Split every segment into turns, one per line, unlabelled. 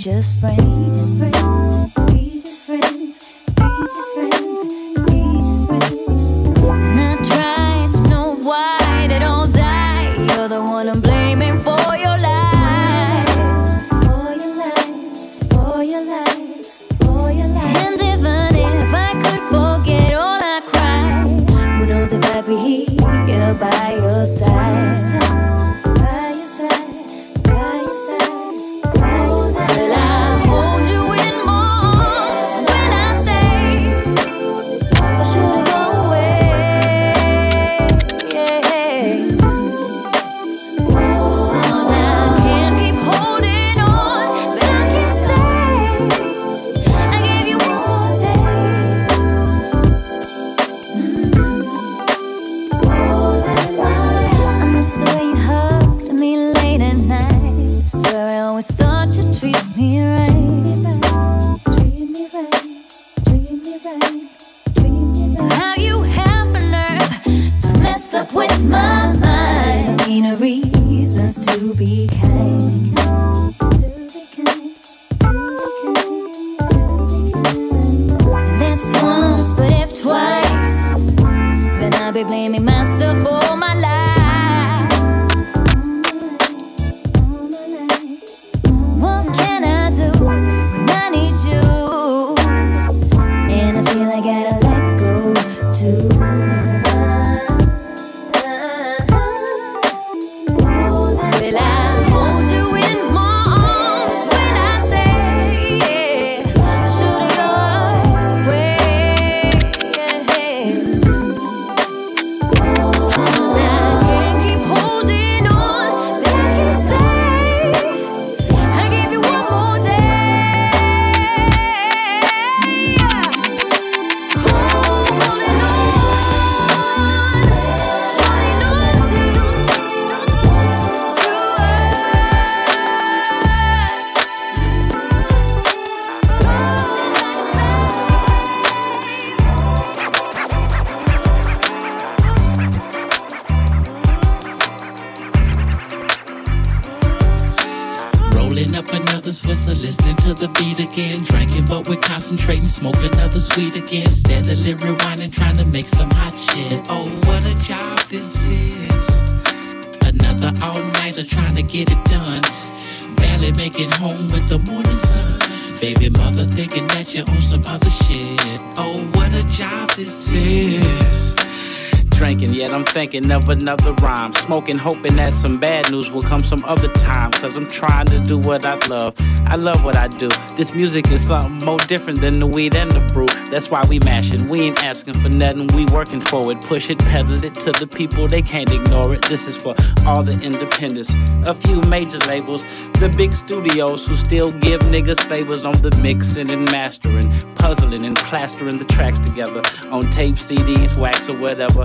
just friends? Just friends, How you to mess up with my mind? Meaner reasons to be kind. That's once, but if twice, then I'll be blaming myself for my life. To
the beat again. Drinking, but we're concentrating, smoke another sweet again. Steadily rewinding, trying to make some hot shit. Oh, what a job this is. Another all nighter trying to get it done. Barely making home with the morning sun. Baby mother thinking that you're on some other shit. Oh, what a job this is.
Drinking, yet I'm thinking of another rhyme. Smoking, hoping that some bad news will come some other time. Cause I'm trying to do what I love. I love what I do. This music is something more different than the weed and the brew. That's why we mashing. We ain't asking for nothing, we working for it. Push it, pedal it to the people, they can't ignore it. This is for all the independents. A few major labels, the big studios who still give niggas favors on the mixing and mastering, puzzling and plastering the tracks together on tape, CDs, wax, or whatever.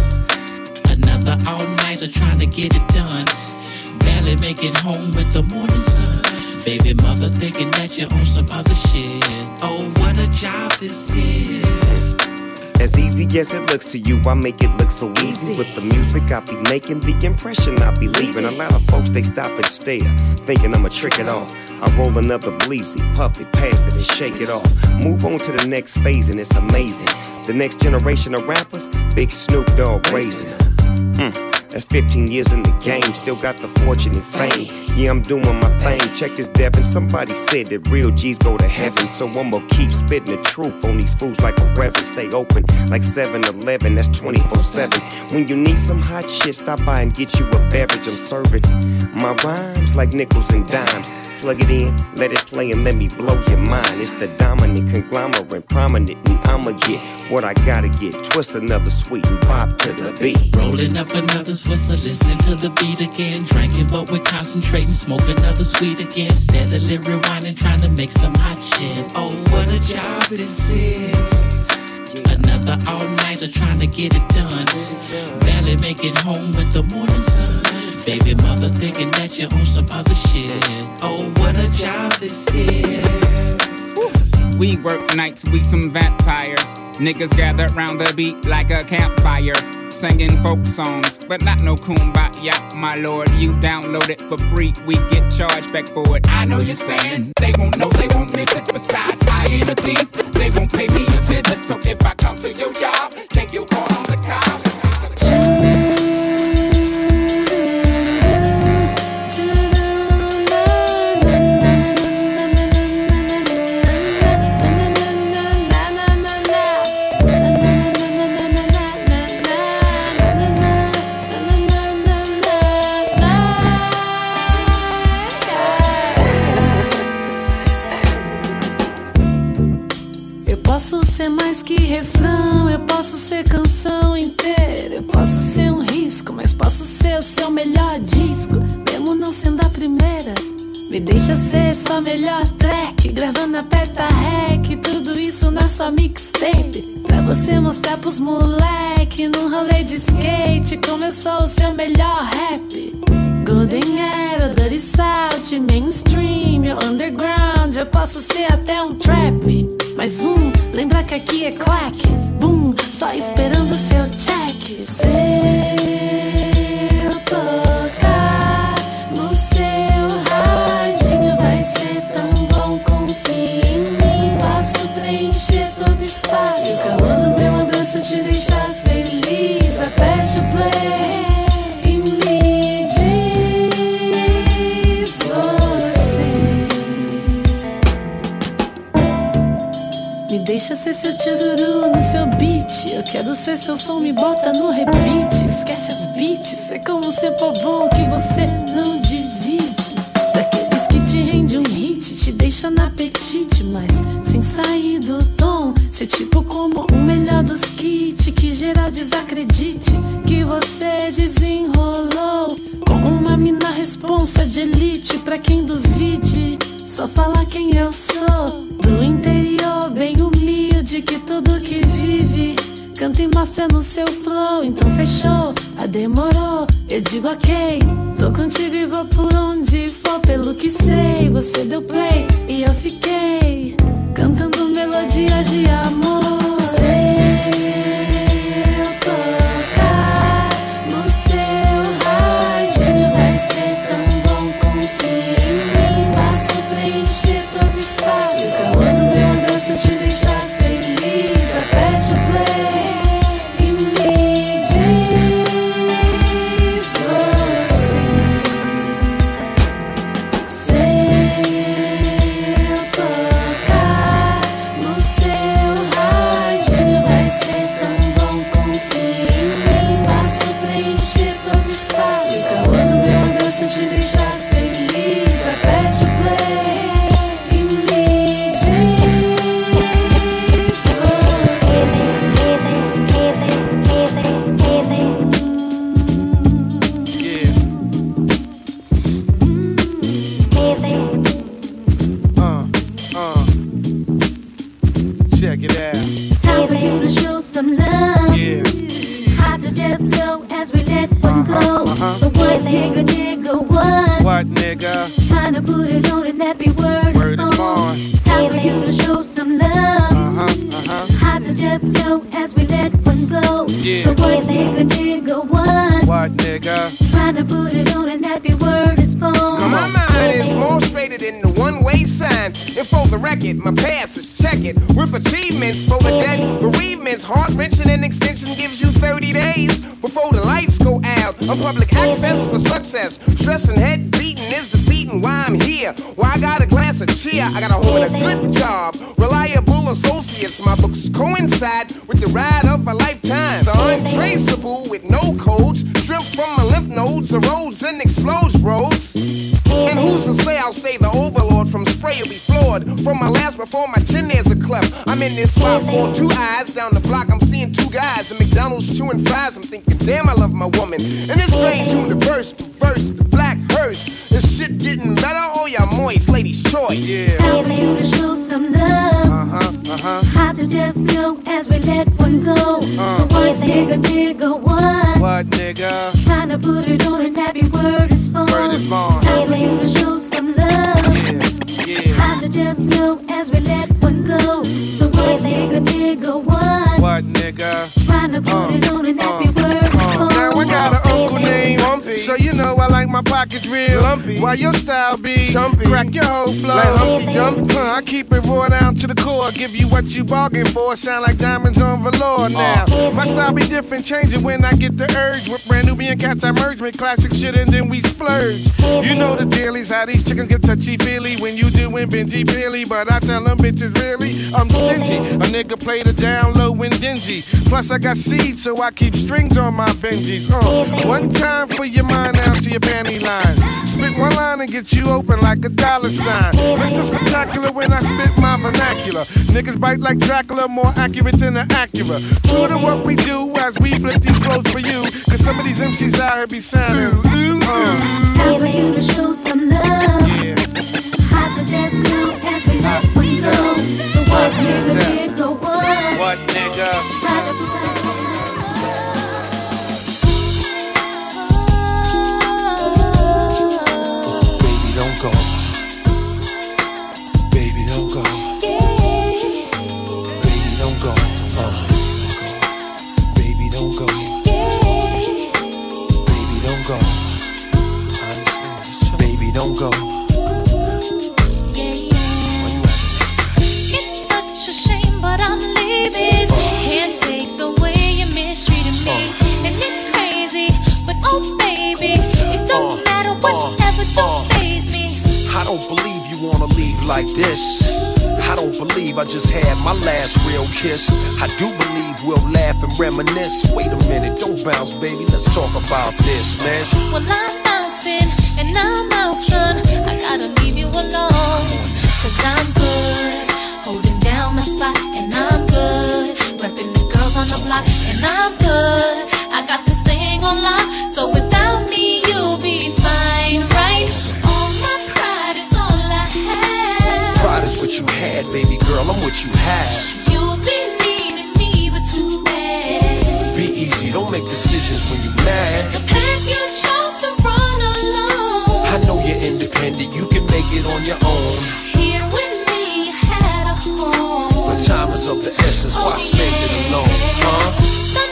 Another all nighter trying to get it done. Barely making home with the morning sun. Baby mother thinking that you're on some other shit. Oh, what a job this is.
As easy as it looks to you, I make it look so easy. With the music I be making, the impression I be leaving. A lot of folks, they stop and stare, thinking I'ma trick it off. I roll another bleezy, puff it, pass it, and shake it off. Move on to the next phase, and it's amazing. The next generation of rappers, Big Snoop Dogg raising. Mm. That's 15 years in the game, still got the fortune and fame. Yeah, I'm doing my thing. Check this, Devin. Somebody said that real G's go to heaven. So I'ma keep spitting the truth on these fools like a reverend. Stay open like 7 Eleven, that's 24 7. When you need some hot shit, stop by and get you a beverage. I'm serving my rhymes like nickels and dimes. Plug it in, let it play, and let me blow your mind. It's the dominant conglomerate, prominent, and I'ma get what I gotta get. Twist another sweet and pop to the beat.
Rolling up another Swisher, listening to the beat again. Drinking, but we're concentrating, smoke another sweet again. Steadily rewinding, trying to make some hot shit. Oh, what a job this is. Another all nighter trying to get it done. Barely make it home with the morning sun. Baby mother thinking that you're on some other shit. Oh, what a job this is.
We work nights, we some vampires. Niggas gather round the beat like a campfire. Singing folk songs, but not no kumbaya, my lord. You download it for free, we get charged back for it. I know you're saying they won't know, they won't miss it. Besides, I ain't a thief, they won't pay me a visit. So if I come to your job, take your call on the cow.
Posso ser canção inteira. Eu posso ser um risco, mas posso ser o seu melhor disco, mesmo não sendo a primeira. Me deixa ser sua melhor track, gravando aperta rec, tudo isso na sua mixtape. Pra você mostrar pros moleque num rolê de skate, como eu sou o seu melhor rap. Golden Era, Dirty South, mainstream, underground, eu posso ser até um trap. Mais um, lembra que aqui é claque, boom, só esperando seu cheque. Sei. Deixa ser seu tiruru no seu beat. Eu quero ser seu som, me bota no repeat. Esquece as beats, é como ser bom que você não divide. Daqueles que te rende um hit, te deixa no apetite Mas sem sair do tom. Ser tipo como o melhor dos kits Que geral desacredite que você desenrolou. Com uma mina responsa de elite Pra quem duvide só falar quem eu sou. Mostra no seu flow. Então fechou, a demorou. Eu digo ok, tô contigo e vou por onde for. Pelo que sei, você deu play e eu fiquei cantando melodias de amor. Se
From lymph erodes and explodes roads. And who's to say I'll stay the over pray you'll be floored. From my last before my chin there's a cleft. I'm in this spot called Two Eyes. Down the block, I'm seeing two guys at McDonald's chewing fries. I'm thinking, damn, I love my woman. And this strange universe, perverse, the black hearse. Is shit getting better or you moist? Ladies' choice.
Yeah. Telling you to show some love.
Uh huh, uh huh.
Hot to death flow as we let one go.
Uh.
so what, nigga, nigga, what?
What, nigga?
Trying to put it on and happy word is born.
Word is born.
Telling you to show some love.
Yeah, yeah.
Hot to death flow as we let one go. So what, nigga, nigga, what?
What, nigga?
Trying to put
Uh,
it on and happy
uh,
Lumpy.
So you know I like my pockets real.
Lumpy.
While your style be
Chumpy.
crack your whole flow.
Like Humpty Dump.
Huh, I keep it raw down to the core. Give you what you bargain for. Sound like diamonds on velour now. My style be different, changing when I get the urge. With brand Nubian cats, I merge with classic shit and then we splurge. You know the dailies, how these chickens get touchy feely when you doing Benji Billy. But I tell them bitches really, I'm stingy. A nigga play the down low and dingy. Plus I got seeds, so I keep strings on my Benjis. Uh, one time for your mind down to your panty line. Spit one line and get you open like a dollar sign. Mr. Spectacular when I spit my vernacular. Niggas bite like Dracula, more accurate than an Acura. True to what we do as we flip these flows for you. Cause some of these MCs out here be sounding. Uh,
Telling you to show some love.
yeah.
Hot to death flow as we let one go. So what, nigga, nigga, what?
What nigga?
Like this. I don't believe I just had my last real kiss. I do believe we'll laugh and reminisce. Wait a minute, don't bounce, baby. Let's talk about this, man.
Well, I'm bouncing and I'm son. I gotta leave you alone. Cause I'm good, holding down my spot, and I'm good. Repping the girls on the block, and I'm good. I got this thing on lock, so without
what you had, baby girl. I'm what you have.
You'll be needing me, but too bad.
Be easy, don't make decisions when you're mad.
The path you chose to run alone.
I know you're independent, you can make it on your own.
Here with me, you had a home.
But time is of the essence, why spend oh, it alone, huh?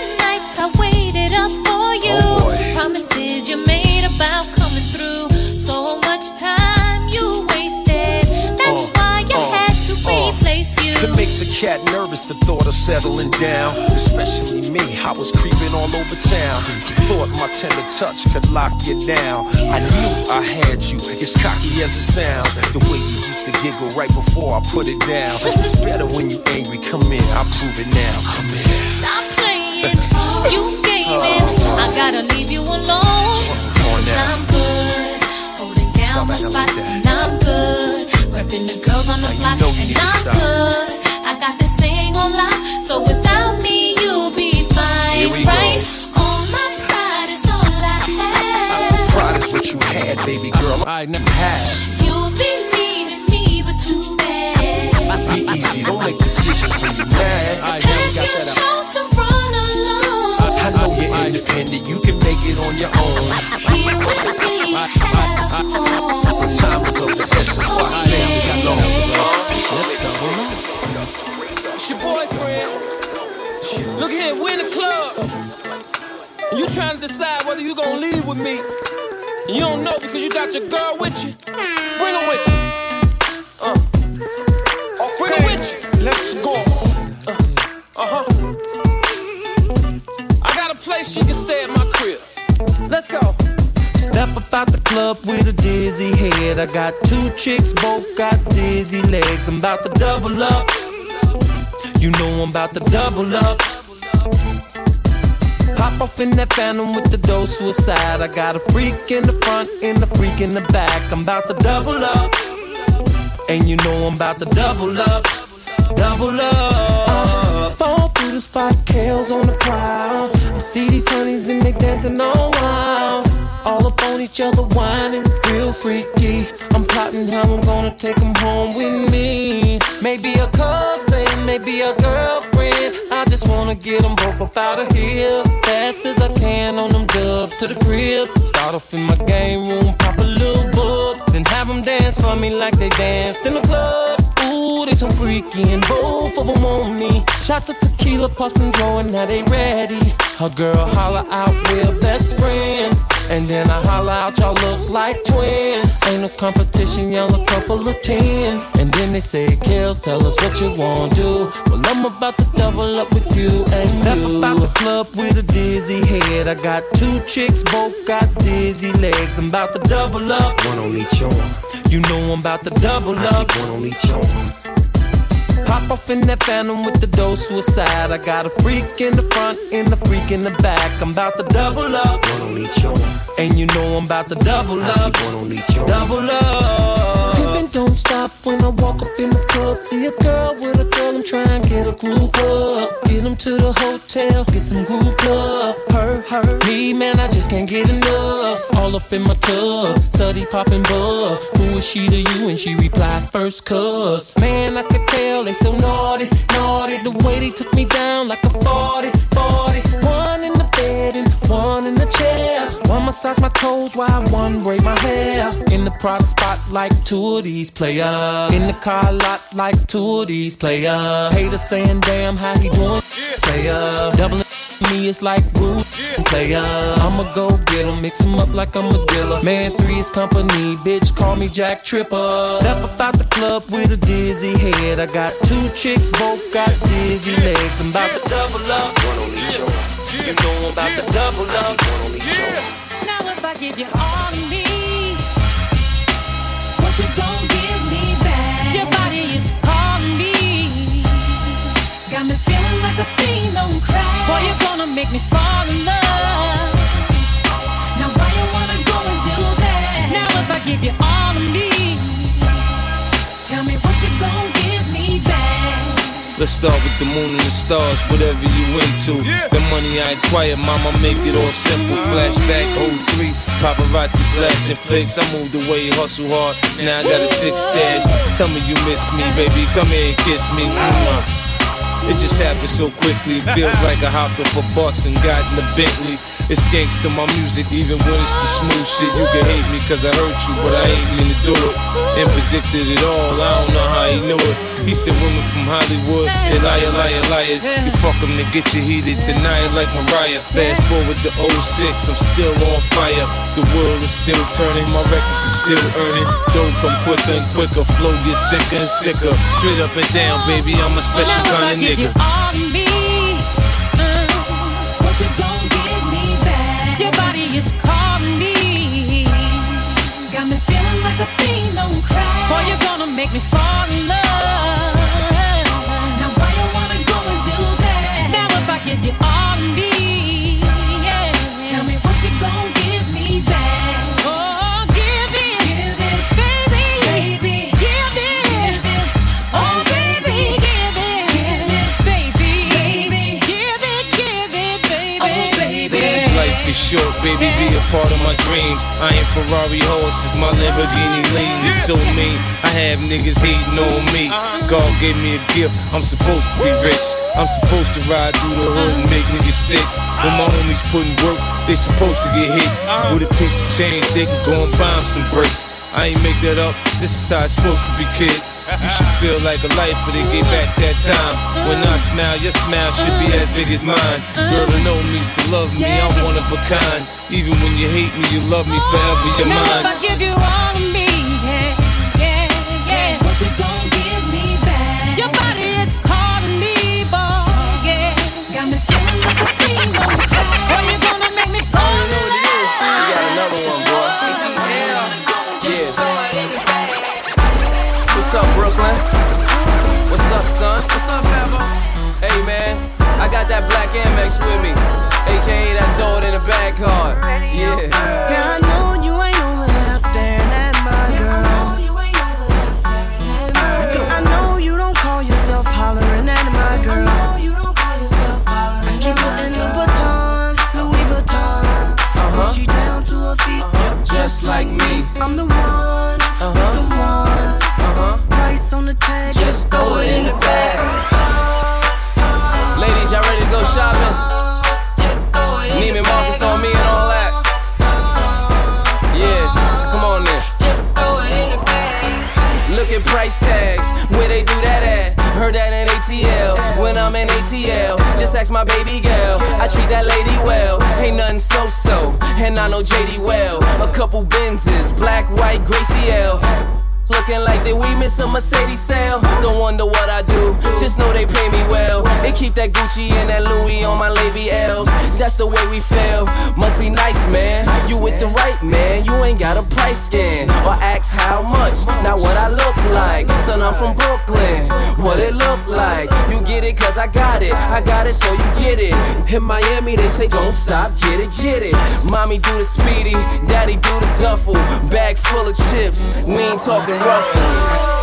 Settling down. Especially me, I was creeping all over town. Thought my tender touch could lock you down. I knew I had you, as cocky as it sounds. The way you used to giggle right before I put it down. It's better when you angry. Come in, I'll prove it now. Come in.
Stop playing. you gaming. Oh. I gotta leave you alone. Cause. I'm good. Holding down my spot. and I'm good. Repping the girls on the block. and I'm good. I got this
baby girl. I never had.
You'll be needing me, but too bad.
Be easy, don't make decisions when you're mad.
Path you chose to run alone.
I know you're independent, you can make it on your own.
Here
Look here, we in the club. You trying to decide whether you gonna leave with me. And you don't know because you got your girl with you. Bring her with you. Uh. Bring her with you.
Let's go.
Uh huh. I got a place she can stay at my crib.
Let's go.
Step up out the club with a dizzy head. I got two chicks, both got dizzy legs. I'm about to double up. You know I'm about to double up. Off in that phantom with the dose suicide. I got a freak in the front and a freak in the back. I'm about to double up.
And you know I'm about to double up, double up.
Fall through the spot, Kells on the prowl. I see these honeys and they dancing all wild. All up on each other, whining, real freaky. I'm plotting how I'm gonna take them home with me. Maybe a cousin, maybe a girlfriend. Just wanna get them both up out of here. Fast as I can on them dubs to the crib. Start off in my game room, pop a little bub. Then have them dance for me like they danced in the club. Ooh, they so freaky and both of them on me. Shots of tequila, puffin', growing, now they ready. Her girl holler out, we're best friends. And then I holler out, y'all look like twins. Ain't no competition, y'all a couple of tens. And then they say, Kells, tell us what you wanna do. Well, I'm about to double up with you and Step you. out the club with a dizzy head. I got two chicks, both got dizzy legs. I'm about to double up.
One on each arm.
You know I'm about to double
I
up.
one on each arm.
Pop off in that phantom with the dough suicide. I got a freak in the front and a freak in the back. I'm about to double up.
One on each arm.
And you know I'm about to double up.
one on each arm.
Double up.
Don't stop when I walk up in the club. See a girl with a girl, I'm trying to get a group up. Get 'em to the hotel, get some group love. Her, her, me, man, I just can't get enough. All up in my tub, study popping bug. Who is she to you? And she replied, first cuz. Man, I could tell they so naughty, naughty. The way they took me down like a 40, 40. One in the one in the chair. One massage my toes while one braid my hair. In the Prada spot like two of these player. In the car lot like two of these player. Haters saying damn how he doing player. Doubling me is like rude player. I'ma go get 'em, mix 'em up like I'm a dealer. Man, three is company, bitch, call me Jack Tripper. Step up out the club with a dizzy head. I got two chicks, both got dizzy legs. I'm about to double up.
One on each.
You know about to double up.
One on each arm.
Now if I give you all of me, what you gon' give me back? Your body is calling me. Got me feeling like a fiend on crack. Boy, you're gonna make me fall in love.
Let's start with the moon and the stars, whatever you into. The money I acquire, mama, make it all simple. Uh-huh. Flashback 03, paparazzi flashing flicks. I moved away, hustle hard, now I got a six stash. Tell me you miss me, baby, come here and kiss me. It just happened so quickly. Feels like I hopped off a bus and got in a Bentley. It's gangsta my music, even when it's the smooth shit. You can hate me cause I hurt you, but I ain't mean to do it. And predicted it all, I don't know how he knew it. He said women from Hollywood, they liar, liar, liars. You fuck them to get you heated, deny it like Mariah. Fast forward to 06, I'm still on fire. The world is still turning, my records are still earning. Dough come quicker and quicker, flow gets sicker and sicker. Straight up and down, baby, I'm a special
Now if I
kind of nigga.
Is calling me. Got me feeling like a fiend on crack. Boy, you're gonna make me fall baby,
be a part of my dreams. I ain't Ferrari horses, my Lamborghini lean is so mean. I have niggas hating on me. God gave me a gift, I'm supposed to be rich. I'm supposed to ride through the hood and make niggas sick. When my homies putting work, they supposed to get hit. With a piece of change, they can go and buy 'em some bricks. I ain't make that up, this is how it's supposed to be, kid. You should feel like a life, but they gave back that time. When I smile, your smile should be as big as mine. Girl, to know me's to love me, I'm one of a kind. Even when you hate me, you love me forever, you're
Now if
mine.
I give you all of me, yeah, yeah, yeah. What you gon' give me back? Your body is calling me, boy, yeah. Got me feeling like a fiend on crack. Boy, you gonna make me fall in love.
We got another one, boy. Yeah. What's up, Brooklyn? What's up, son? What's up, Fabo? Hey, man, I got that black Amex with me, aka that throw
My
baby girl. I treat that lady well. Ain't nothing so so, and I know JD well. A couple Benzes, black, white, Gracie L. Looking like that we miss a Mercedes sale. Don't wonder what I do, just know they pay me well. They keep that Gucci and that Louis on my Lady L's. That's the way we feel. Must be nice, man. You with the right man, you ain't got a price scan or ask how much. Not what I look like. Son, I'm from Brooklyn. What it look like? You get it, cause I got it. I got it, so you get it. In Miami, they say don't stop, get it, get it. Mommy do the speedy, daddy do the duffel. Bag full of chips. We ain't talking ruffles.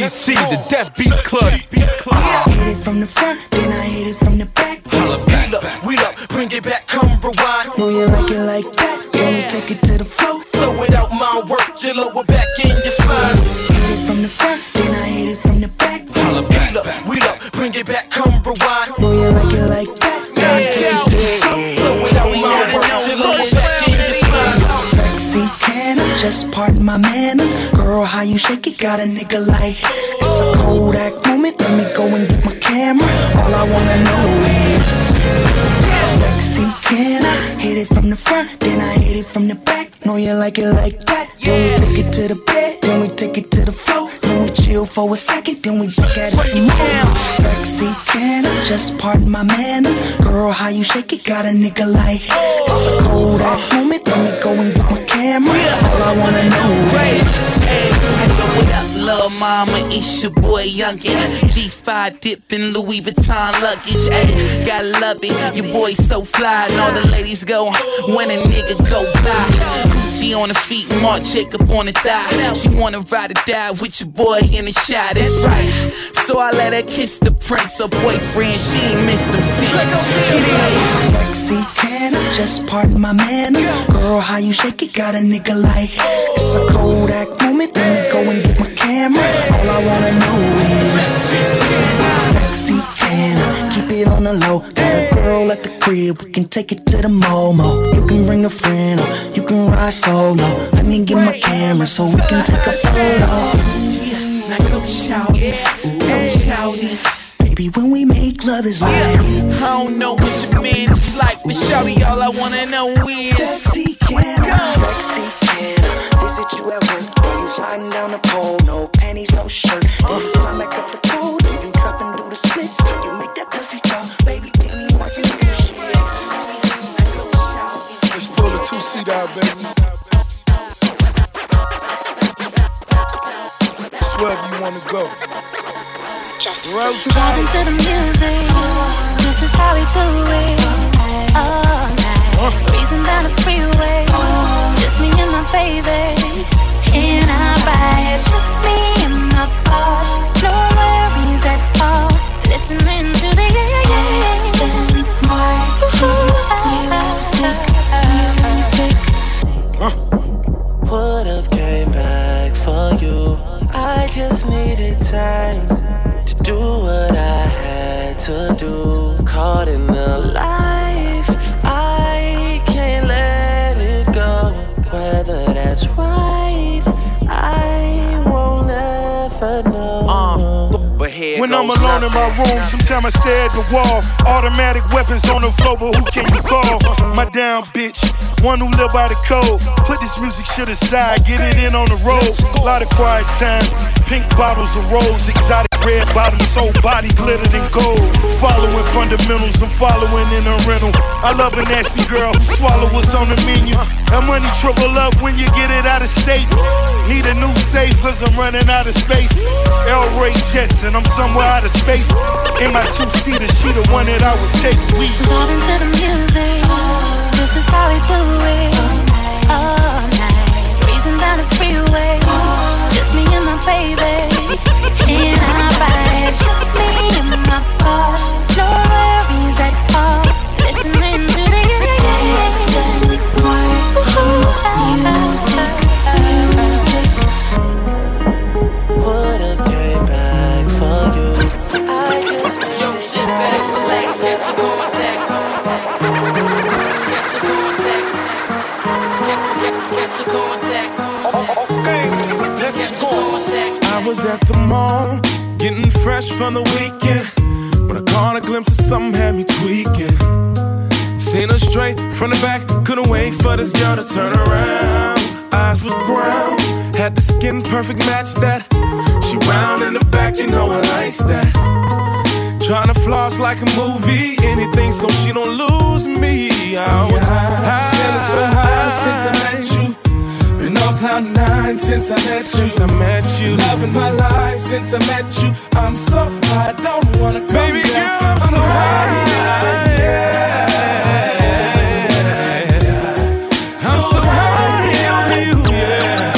DBC, the Death Beats Club.
Hit it from the front, then I hit it from the back.
Wheel up, wheel up, bring it back, come rewind.
Know you like it like that, then we take it to the floor.
Flow it out my work, your lower back in your spine.
Hit it from the front, then I hit it from the back.
Wheel up, wheel up, bring it back, come rewind.
Know you like it like that, take it to the floor.
Flow it out my work, your lower back in your spine.
Sexy can I just pardon my manners? You shake it got a nigga like It's a Kodak moment, let me go and get my camera. All I wanna know is Sexy can I hit it from the front, then I hit it from the back? Know you like it like that, then we take it to the for a second Then we back at it some more Sexy can I just pardon my manners? Girl, how you shake it got a nigga like It's a Kodak moment, let me go and get my camera All I wanna know is
What up, lil' mama? It's your boy Youngin. G5 dipping Louis Vuitton luggage. Ayy, gotta love it. Your boy so fly, and all the ladies go when a nigga go by. Gucci on her feet, Marc Jacob on the thigh. She wanna ride or die with your boy in the shot. That's right. So I let her kiss the prince, her boyfriend. She ain't missed them seats.
Sexy can I just pardon my manners? Girl, how you shake it got a nigga like It's a Kodak moment, let me go and get my camera All I wanna know is Sexy keep it on the low? Got a girl at the crib, we can take it to the Momo. You can bring a friend or you can ride solo. Let me get my camera so we can take a photo.
Now go shout it, go shout it.
Baby, when we make love is like
I don't know what your man is like, but shawty, all I wanna know is.
Sexy can sexy can Visit you at work, you sliding down the pole. No panties, no shirt. Then you climb back up the pole the splits You make that pussy talk, baby Then you want some new shit
Let's pull a two seat out, baby. It's wherever you wanna go. Well,
Vibing to the music. This is how we do it. All night. Breezing down the freeway. Just me and my baby. In our ride. Just me and my boss. No worries at all. Listening to the instant music.
Would've came back for you. I just needed time to do what I had to do. Caught in the life,
When I'm alone in my room, sometimes I stare at the wall. Automatic weapons on the floor, but who can you call? My down bitch, one who live by the code. Put this music shit aside, get it in on the road. A lot of quiet time, pink bottles of rose, exotic red bottoms, whole body glittered in gold. Following fundamentals, I'm following in a rental. I love a nasty girl who swallow what's on the menu. That money triple up when you get it out of state. Need a new safe, cause I'm running out of space. El Ray Jetson, I'm somewhere out of space. In my two seater, she the one that I would take. We
Vibing the music. This is how we do it. All night. Breezing down the freeway me and my baby. Just me and my boss. No worries at all. Listening to the distant music, music.
Would have came back for you. I just back, contact.
Was at the mall, getting fresh from the weekend. When I caught a glimpse of something had me tweaking. Seen her straight from the back, couldn't wait for this girl to turn around. Eyes was brown, had the skin perfect match that. She round in the back, you know I like that. Trying to floss like a movie, anything so she don't lose me. I was high, feeling so high since I met you. Been on cloud nine since I met you. Since I met you, loving my life since I met you. I'm so high, don't wanna come Baby girl, I'm, so high. Yeah. I'm so high on you, yeah.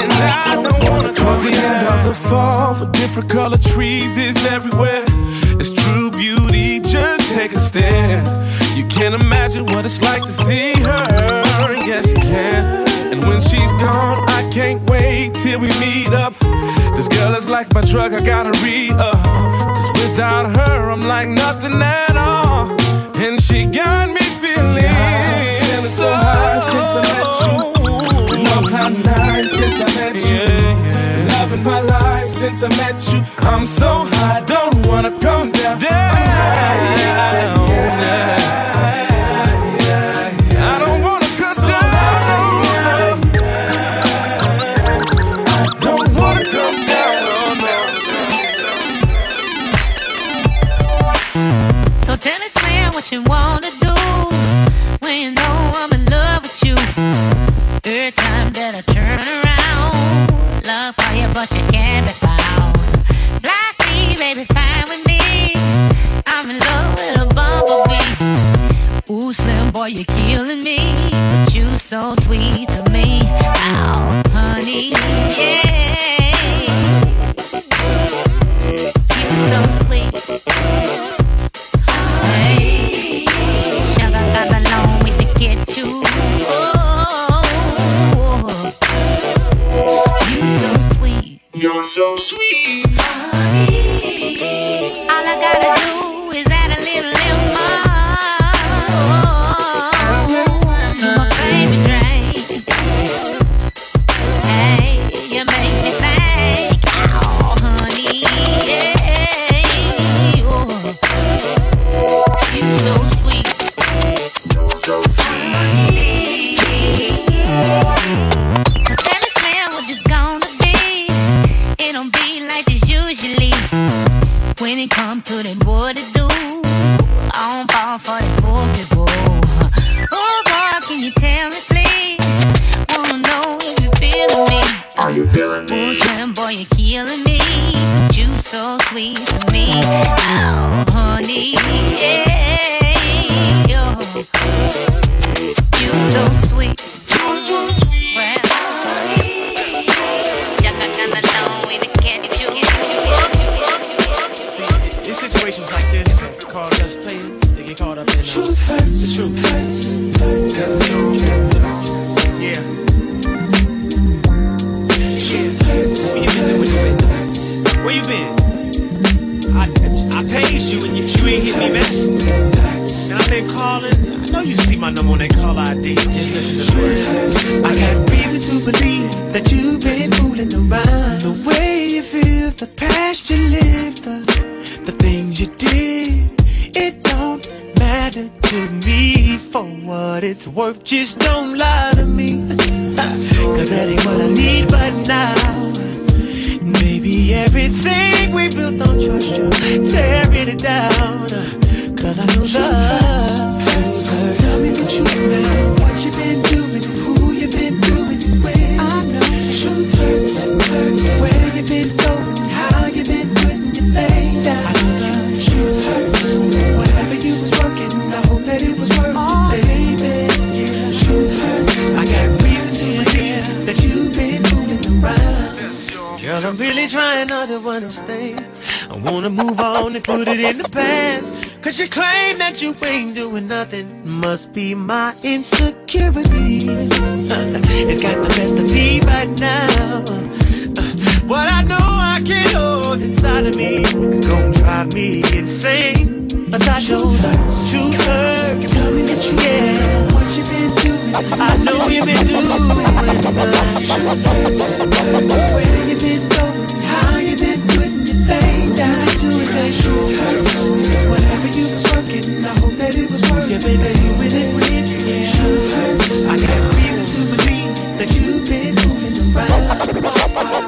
And I don't wanna Cause the end of the fall with different color trees is everywhere. It's true beauty, just take a stare. You can't imagine what it's like to see her. Till we meet up. This girl is like my drug, I gotta re up. Cause without her, I'm like nothing at all. And she got me feeling, feeling so high since I met you. Been on cloud nine since I met you. Loving my life since I met you. I'm so high, don't wanna
so sweet. Wanna
move on and put it in the past. Cause you claim that you ain't doing nothing.
Must be my insecurity. it's got the best of me right now.
Uh, what I know I can't hold inside of me is gonna drive me insane. As I know that truth hurts.
Tell me the truth.
Yeah.
What you been doing?
I know you've been doing.
Uh, truth it. I hope that it was worth it. Baby, you with it with you. Yeah. Sure hurts. I got reason to believe that you've been moving around.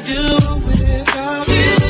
Do without you?